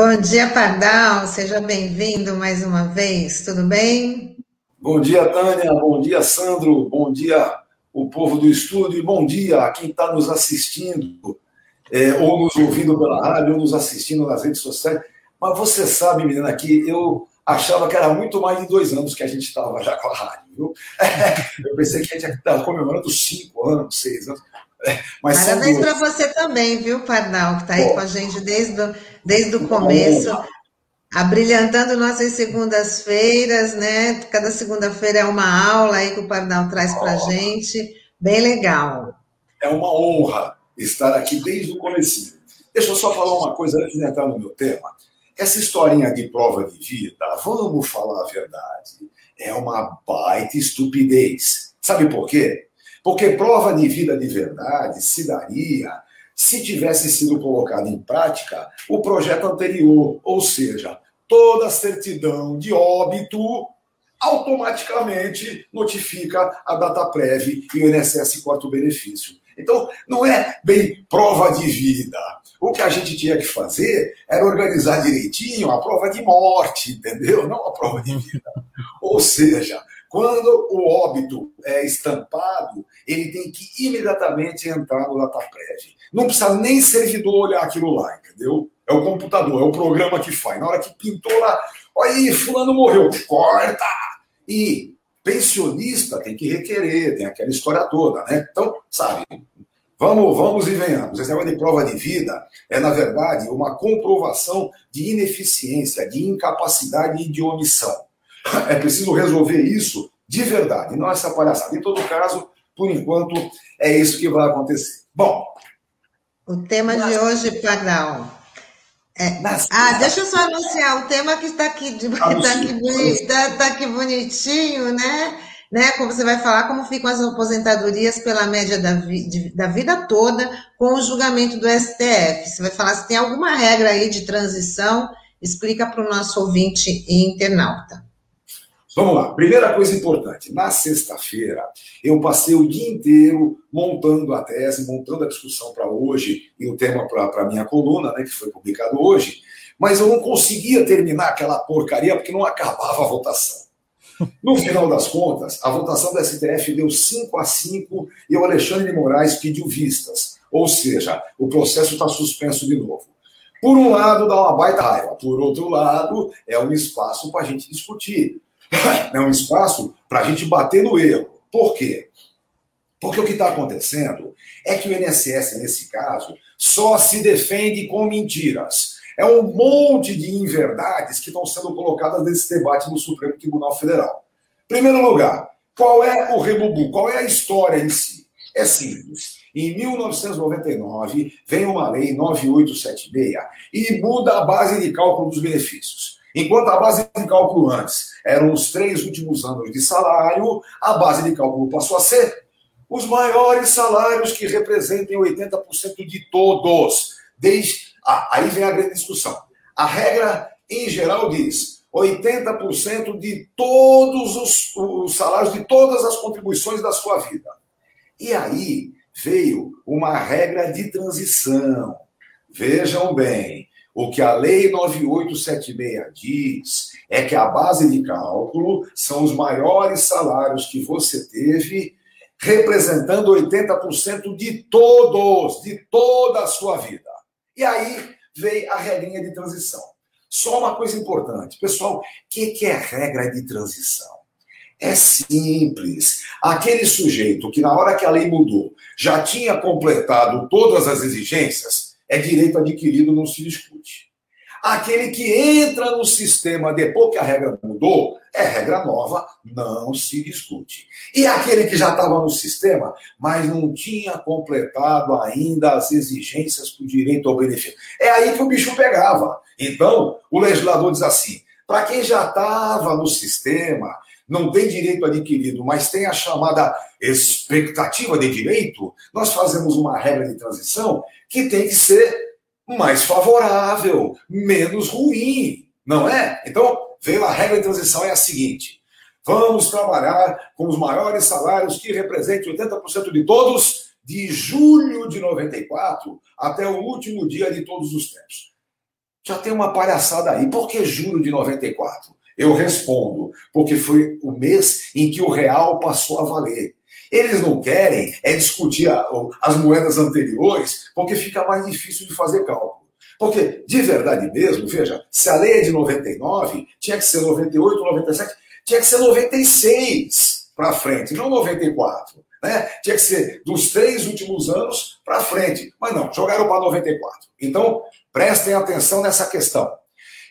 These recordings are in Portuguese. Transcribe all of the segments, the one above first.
Bom dia, Pardal, seja bem-vindo mais uma vez, tudo bem? Bom dia, Tânia, bom dia, Sandro, bom dia, o povo do estúdio, e bom dia a quem está nos assistindo, é, ou nos ouvindo pela rádio, ou nos assistindo nas redes sociais. Mas você sabe, menina, que eu achava que era muito mais de dois anos que a gente estava já com a rádio, viu? eu pensei que a gente estava comemorando cinco anos, seis anos. Mas Parabéns para você também, viu, Pardal, que está aí com a gente desde, o, desde o começo, abrilhantando nossas segundas-feiras, né? Cada segunda-feira é uma aula aí que o Pardal traz para a gente, bem legal. É uma honra estar aqui desde o começo. Deixa eu só falar uma coisa antes de entrar no meu tema. Essa historinha de prova de vida, vamos falar a verdade, é uma baita estupidez. Sabe por quê? Porque prova de vida de verdade se daria se tivesse sido colocado em prática o projeto anterior, ou seja, toda certidão de óbito automaticamente notifica a data prévia e o INSS corta o benefício. Então, não é bem prova de vida. O que a gente tinha que fazer era organizar direitinho a prova de morte, entendeu? Não a prova de vida. Ou seja, quando o óbito é estampado, ele tem que imediatamente entrar no DataPrev. Não precisa nem servidor olhar aquilo lá, entendeu? É o computador, é o programa que faz. Na hora que pintou lá, olha aí, fulano morreu, corta! E pensionista tem que requerer, tem aquela história toda, né? Então, sabe, vamos, vamos e venhamos. Esse negócio de prova de vida é, na verdade, uma comprovação de ineficiência, de incapacidade e de omissão. É preciso resolver isso de verdade, não essa palhaçada. Em todo caso, por enquanto, é isso que vai acontecer. Bom. O tema de hoje, Pardal. É, ah, deixa eu só anunciar o tema que está aqui, de, tá aqui, tá, tá aqui bonitinho, né? Né? Como você vai falar como ficam as aposentadorias pela média da, vi, de, da vida toda com o julgamento do STF. Você vai falar se tem alguma regra aí de transição, explica para o nosso ouvinte e internauta. Vamos lá. Primeira coisa importante. Na sexta-feira, eu passei o dia inteiro montando a tese, montando a discussão para hoje e o tema para a minha coluna, né, que foi publicado hoje, mas eu não conseguia terminar aquela porcaria porque não acabava a votação. No final das contas, a votação da STF deu 5 a 5 e o Alexandre de Moraes pediu vistas. Ou seja, o processo está suspenso de novo. Por um lado, dá uma baita raiva. Por outro lado, é um espaço para a gente discutir. é um espaço para a gente bater no erro. Por quê? Porque o que está acontecendo é que o INSS, nesse caso, só se defende com mentiras. É um monte de inverdades que estão sendo colocadas nesse debate no Supremo Tribunal Federal. Primeiro lugar, qual é o rebubu? Qual é a história em si? É simples. Em 1999, vem uma lei 9876 e muda a base de cálculo dos benefícios. Enquanto a base de cálculo antes eram os três últimos anos de salário, a base de cálculo passou a ser os maiores salários que representem 80% de todos. Desde... Ah, aí vem a grande discussão. A regra, em geral, diz 80% de todos os, os salários, de todas as contribuições da sua vida. E aí veio uma regra de transição. Vejam bem, o que a Lei 9876 diz é que a base de cálculo são os maiores salários que você teve, representando 80% de todos, de toda a sua vida. E aí veio a regrinha de transição. Só uma coisa importante, pessoal: o que é regra de transição? É simples. Aquele sujeito que, na hora que a lei mudou, já tinha completado todas as exigências, é direito adquirido, não se discute. Aquele que entra no sistema depois que a regra mudou, é regra nova, não se discute. E aquele que já estava no sistema, mas não tinha completado ainda as exigências para o direito ao benefício. É aí que o bicho pegava. Então, o legislador diz assim: para quem já estava no sistema, não tem direito adquirido, mas tem a chamada expectativa de direito, nós fazemos uma regra de transição que tem que ser mais favorável, menos ruim. Não é? Então, veio a regra de transição, é a seguinte: vamos trabalhar com os maiores salários que representem 80% de todos, de julho de 94 até o último dia de todos os tempos. Já tem uma palhaçada aí. Por que julho de 94? Eu respondo, porque foi o mês em que o real passou a valer. Eles não querem é discutir as moedas anteriores, porque fica mais difícil de fazer cálculo. Porque, de verdade mesmo, veja, se a lei é de 99, tinha que ser 98, 97, tinha que ser 96 para frente, não 94. Né? Tinha que ser dos três últimos anos para frente. Mas não, jogaram para 94. Então, prestem atenção nessa questão.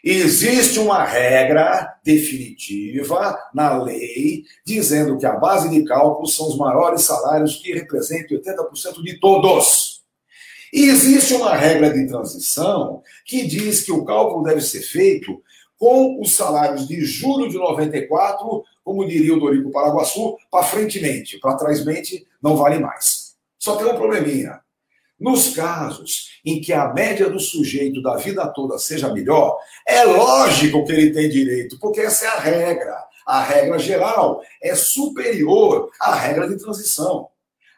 Existe uma regra definitiva na lei dizendo que a base de cálculo são os maiores salários que representam 80% de todos. E existe uma regra de transição que diz que o cálculo deve ser feito com os salários de julho de 94, como diria o Dorico Paraguaçu, para frente para trás não vale mais. Só tem um probleminha. Nos casos em que a média do sujeito da vida toda seja melhor, é lógico que ele tem direito, porque essa é a regra. A regra geral é superior à regra de transição.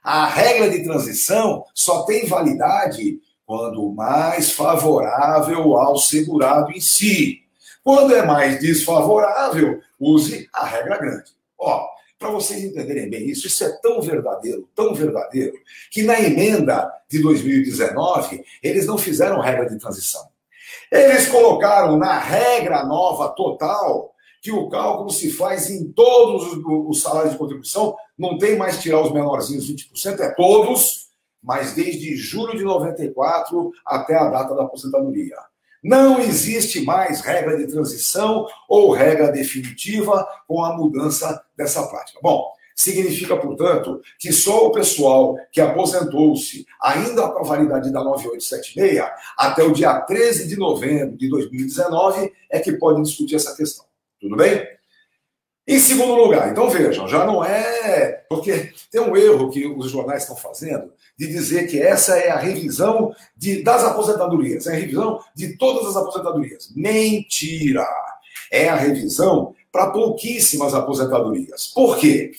A regra de transição só tem validade quando mais favorável ao segurado em si. Quando é mais desfavorável, use a regra grande. Ó, para vocês entenderem bem isso, isso é tão verdadeiro, tão verdadeiro, que na emenda de 2019, eles não fizeram regra de transição. Eles colocaram na regra nova total que o cálculo se faz em todos os salários de contribuição, não tem mais tirar os menorzinhos 20%, é todos, mas desde julho de 94 até a data da aposentadoria. Não existe mais regra de transição ou regra definitiva com a mudança dessa prática. Bom, significa, portanto, que só o pessoal que aposentou-se ainda com a validade da 9876 até o dia 13 de novembro de 2019 é que pode discutir essa questão. Tudo bem? Em segundo lugar, então vejam, já não é. Porque tem um erro que os jornais estão fazendo de dizer que essa é a revisão de, das aposentadorias, é a revisão de todas as aposentadorias. Mentira! É a revisão para pouquíssimas aposentadorias. Por quê?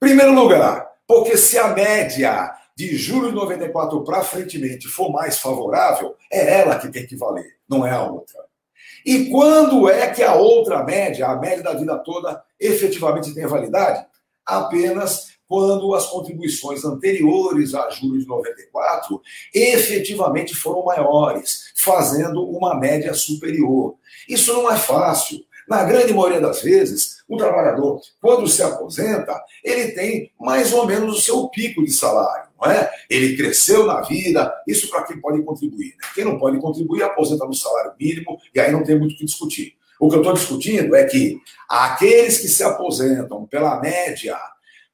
Primeiro lugar, porque se a média de julho de 94 para frente for mais favorável, é ela que tem que valer, não é a outra. E quando é que a outra média, a média da vida toda, efetivamente tem validade? Apenas quando as contribuições anteriores a julho de 94 efetivamente foram maiores, fazendo uma média superior. Isso não é fácil. Na grande maioria das vezes, o trabalhador, quando se aposenta, ele tem mais ou menos o seu pico de salário, não é? Ele cresceu na vida, isso para quem pode contribuir. Né? Quem não pode contribuir, aposenta no salário mínimo, e aí não tem muito o que discutir. O que eu estou discutindo é que aqueles que se aposentam pela média,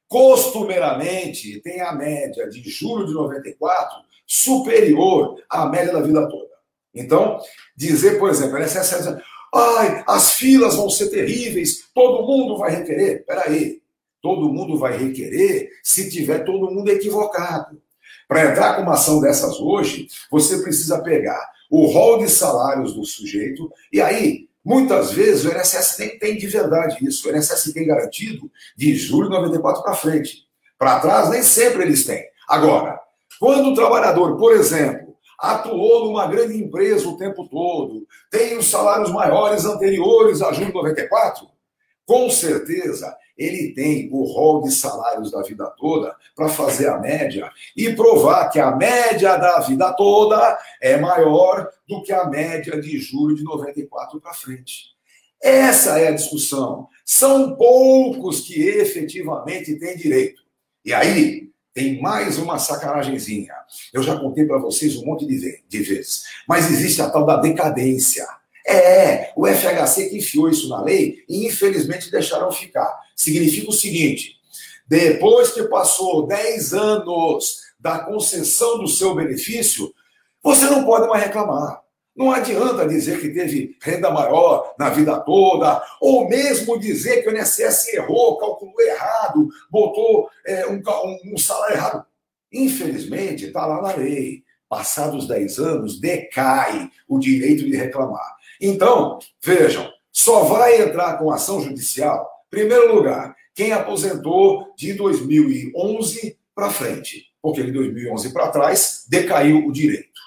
costumeiramente, têm a média de julho de 94 superior à média da vida toda. Então, dizer, por exemplo, INSS Ai, as filas vão ser terríveis, todo mundo vai requerer. Peraí, todo mundo vai requerer se tiver todo mundo equivocado. Para entrar com uma ação dessas hoje, você precisa pegar o rol de salários do sujeito, e aí, muitas vezes, o INSS nem tem de verdade isso. O INSS tem garantido de julho de 94 para frente. Para trás, nem sempre eles têm. Agora, quando o trabalhador, por exemplo, atuou numa grande empresa o tempo todo, tem os salários maiores anteriores a junho de 94, com certeza ele tem o rol de salários da vida toda para fazer a média e provar que a média da vida toda é maior do que a média de julho de 94 para frente. Essa é a discussão. São poucos que efetivamente têm direito. E aí, tem mais uma sacanagemzinha. Eu já contei para vocês um monte de, vezes. Mas existe a tal da decadência. É, o FHC que enfiou isso na lei e infelizmente deixaram ficar. Significa o seguinte: depois que passou 10 anos da concessão do seu benefício, você não pode mais reclamar. Não adianta dizer que teve renda maior na vida toda, ou mesmo dizer que o INSS errou, calculou errado, botou é, um, um, salário errado. Infelizmente, está lá na lei. Passados 10 anos, decai o direito de reclamar. Então, vejam, só vai entrar com ação judicial, primeiro lugar, quem aposentou de 2011 para frente, porque de 2011 para trás decaiu o direito.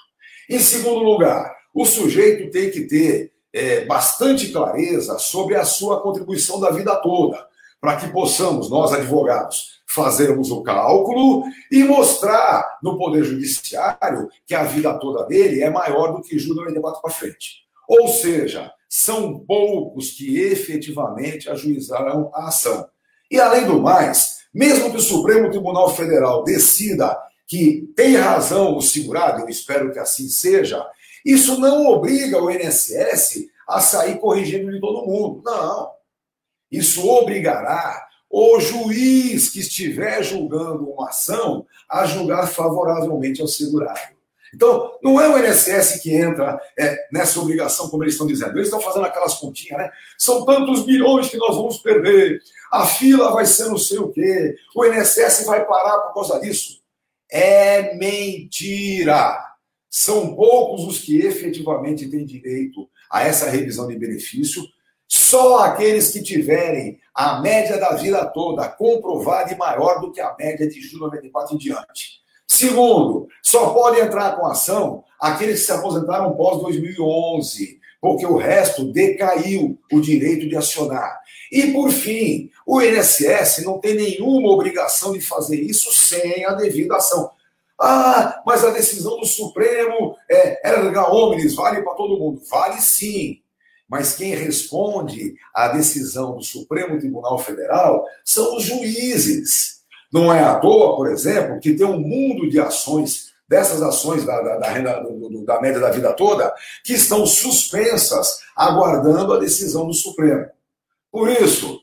Em segundo lugar, o sujeito tem que ter é, bastante clareza sobre a sua contribuição da vida toda, para que possamos, nós advogados, fazermos o cálculo e mostrar no Poder Judiciário que a vida toda dele é maior do que Júlio 94 para frente. Ou seja, são poucos que efetivamente ajuizarão a ação. E além do mais, mesmo que o Supremo Tribunal Federal decida que tem razão o segurado, eu espero que assim seja, isso não obriga o INSS a sair corrigindo de todo mundo. Não. Isso obrigará o juiz que estiver julgando uma ação a julgar favoravelmente ao segurado. Então, não é o INSS que entra é, nessa obrigação, como eles estão dizendo. Eles estão fazendo aquelas continhas, né? São tantos bilhões que nós vamos perder, a fila vai ser não sei o quê, o INSS vai parar por causa disso. É mentira! São poucos os que efetivamente têm direito a essa revisão de benefício. Só aqueles que tiverem a média da vida toda comprovada e maior do que a média de julho 94 em diante. Segundo, só pode entrar com ação aqueles que se aposentaram pós 2011, porque o resto decaiu o direito de acionar. E, por fim, o INSS não tem nenhuma obrigação de fazer isso sem a devida ação. Ah, mas a decisão do Supremo é erga omnes, vale para todo mundo. Vale sim. Mas quem responde à decisão do Supremo Tribunal Federal são os juízes. Não é à toa, por exemplo, que tem um mundo de ações, dessas ações da, da, da renda da média da vida toda, que estão suspensas, aguardando a decisão do Supremo. Por isso,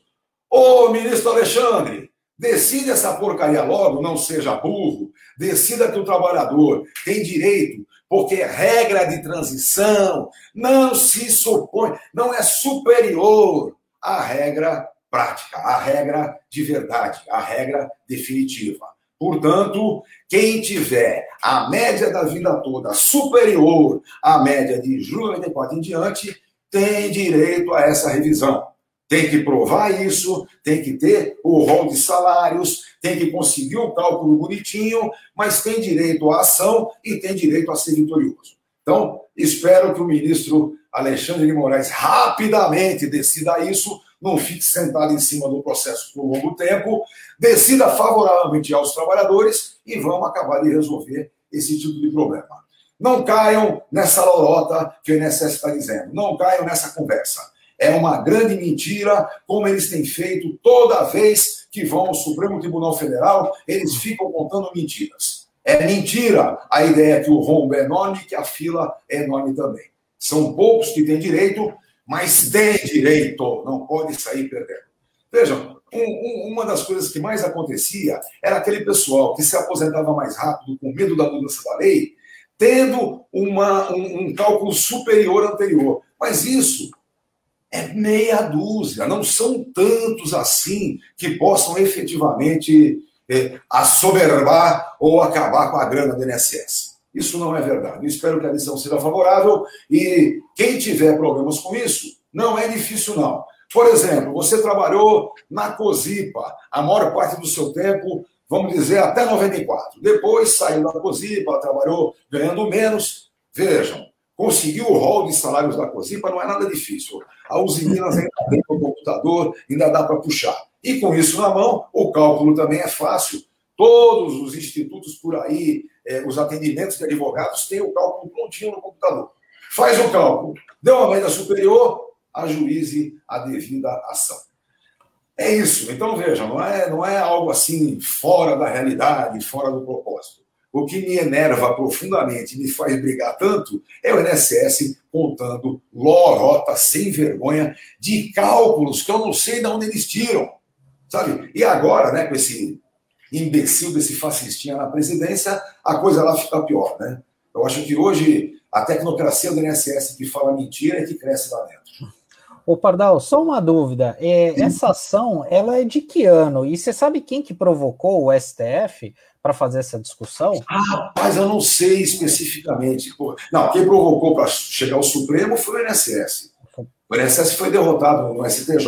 ô ministro Alexandre, decida essa porcaria logo, não seja burro, decida que o trabalhador tem direito, porque é regra de transição não se supõe, não é superior à regra prática, a regra de verdade, a regra definitiva. Portanto, quem tiver a média da vida toda superior à média de julho 94 em diante, tem direito a essa revisão. Tem que provar isso, tem que ter o rol de salários, tem que conseguir o cálculo bonitinho, mas tem direito à ação e tem direito a ser vitorioso. Então, espero que o ministro Alexandre de Moraes rapidamente decida isso, não fique sentado em cima do processo por longo tempo, decida favoravelmente aos trabalhadores e vamos acabar de resolver esse tipo de problema. Não caiam nessa lorota que o INSS está dizendo, não caiam nessa conversa. É uma grande mentira, como eles têm feito toda vez que vão ao Supremo Tribunal Federal, eles ficam contando mentiras. É mentira a ideia que o rombo é enorme e que a fila é enorme também. São poucos que têm direito, mas tem direito, não pode sair perdendo. Vejam, um, um, uma das coisas que mais acontecia era aquele pessoal que se aposentava mais rápido com medo da mudança da lei, tendo uma, um, um cálculo superior anterior. Mas isso é meia dúzia, não são tantos assim que possam efetivamente é, assoberbar ou acabar com a grana do INSS. Isso não é verdade. Espero que a lição seja favorável e quem tiver problemas com isso, não é difícil não. Por exemplo, você trabalhou na COSIPA a maior parte do seu tempo, vamos dizer, até 94. Depois saiu da COSIPA, trabalhou ganhando menos. Vejam, conseguir o rol de salários da COSIPA não é nada difícil. A Usiminas ainda tem o computador, ainda dá para puxar. E com isso na mão, o cálculo também é fácil. Todos os institutos por aí, eh, os atendimentos de advogados têm o cálculo prontinho no computador. Faz o cálculo, deu uma média superior, ajuize a devida ação. É isso. Então, vejam, não é, não é algo assim fora da realidade, fora do propósito. O que me enerva profundamente, me faz brigar tanto, é o INSS contando lorota sem vergonha de cálculos que eu não sei de onde eles tiram. Sabe? E agora, né, com esse imbecil desse fascistinha na presidência, a coisa lá fica pior, né? Eu acho que hoje a tecnocracia do INSS que fala mentira é que cresce lá dentro. Ô Pardal, só uma dúvida. É, essa ação, ela é de que ano? E você sabe quem que provocou o STF para fazer essa discussão? Ah, mas eu não sei especificamente. Não, quem provocou para chegar ao Supremo foi o INSS. O INSS foi derrotado no STJ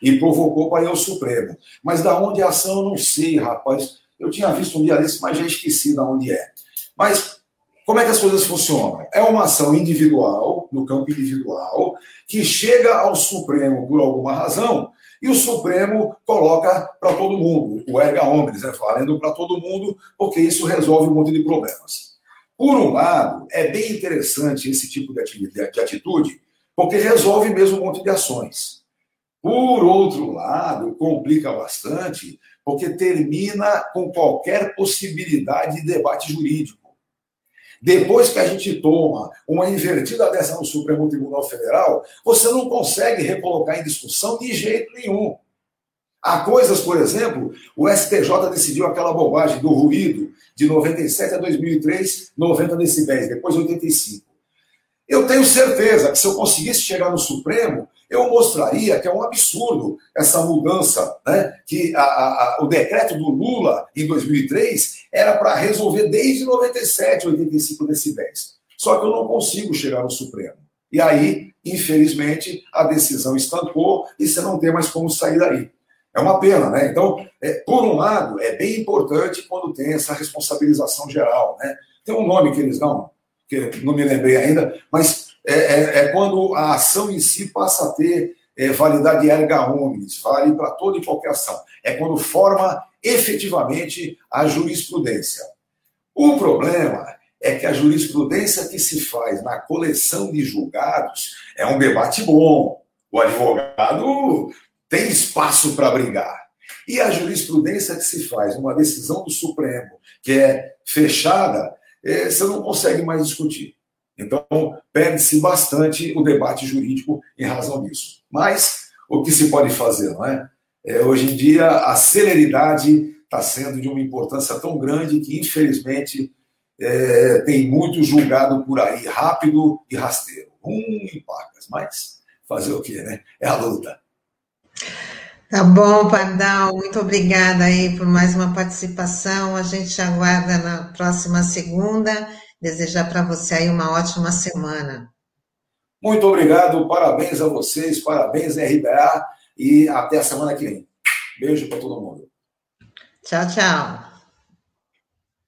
e provocou para ir ao Supremo. Mas da onde é a ação, eu não sei, rapaz. Eu tinha visto um dia desse, mas já esqueci de onde é. Mas como é que as coisas funcionam? É uma ação individual, no campo individual, que chega ao Supremo por alguma razão, e o Supremo coloca para todo mundo, o erga omnes, né, valendo para todo mundo, porque isso resolve um monte de problemas. Por um lado, é bem interessante esse tipo de atitude, porque resolve mesmo um monte de ações. Por outro lado, complica bastante, porque termina com qualquer possibilidade de debate jurídico. Depois que a gente toma uma invertida dessa no Supremo Tribunal Federal, você não consegue recolocar em discussão de jeito nenhum. Há coisas, por exemplo, o STJ decidiu aquela bobagem do ruído de 97 a 2003, 90 decibéis, depois 85. Eu tenho certeza que se eu conseguisse chegar no Supremo, eu mostraria que é um absurdo essa mudança, né? que a, a, o decreto do Lula, em 2003, era para resolver desde 97, 85 decibéis. Só que eu não consigo chegar no Supremo. E aí, infelizmente, a decisão estancou e você não tem mais como sair daí. É uma pena, né? Então, é, por um lado, é bem importante quando tem essa responsabilização geral, né? Tem um nome que eles dão, que não me lembrei ainda, mas é, é, é quando a ação em si passa a ter é, validade erga omnes, vale para toda e qualquer ação. É quando forma efetivamente a jurisprudência. O problema é que a jurisprudência que se faz na coleção de julgados é um debate bom. O advogado tem espaço para brigar. E a jurisprudência que se faz numa decisão do Supremo, que é fechada, você não consegue mais discutir. Então, perde-se bastante o debate jurídico em razão disso. Mas, o que se pode fazer, não é? é hoje em dia, a celeridade está sendo de uma importância tão grande que, infelizmente, é, tem muito julgado por aí, rápido e rasteiro. Um em pacas, mas fazer o quê, né? É a luta. Tá bom, Pardal, muito obrigada aí por mais uma participação. A gente aguarda na próxima segunda. Desejar para você aí uma ótima semana. Muito obrigado, parabéns a vocês, parabéns RBA e até a semana que vem. Beijo para todo mundo. Tchau, tchau.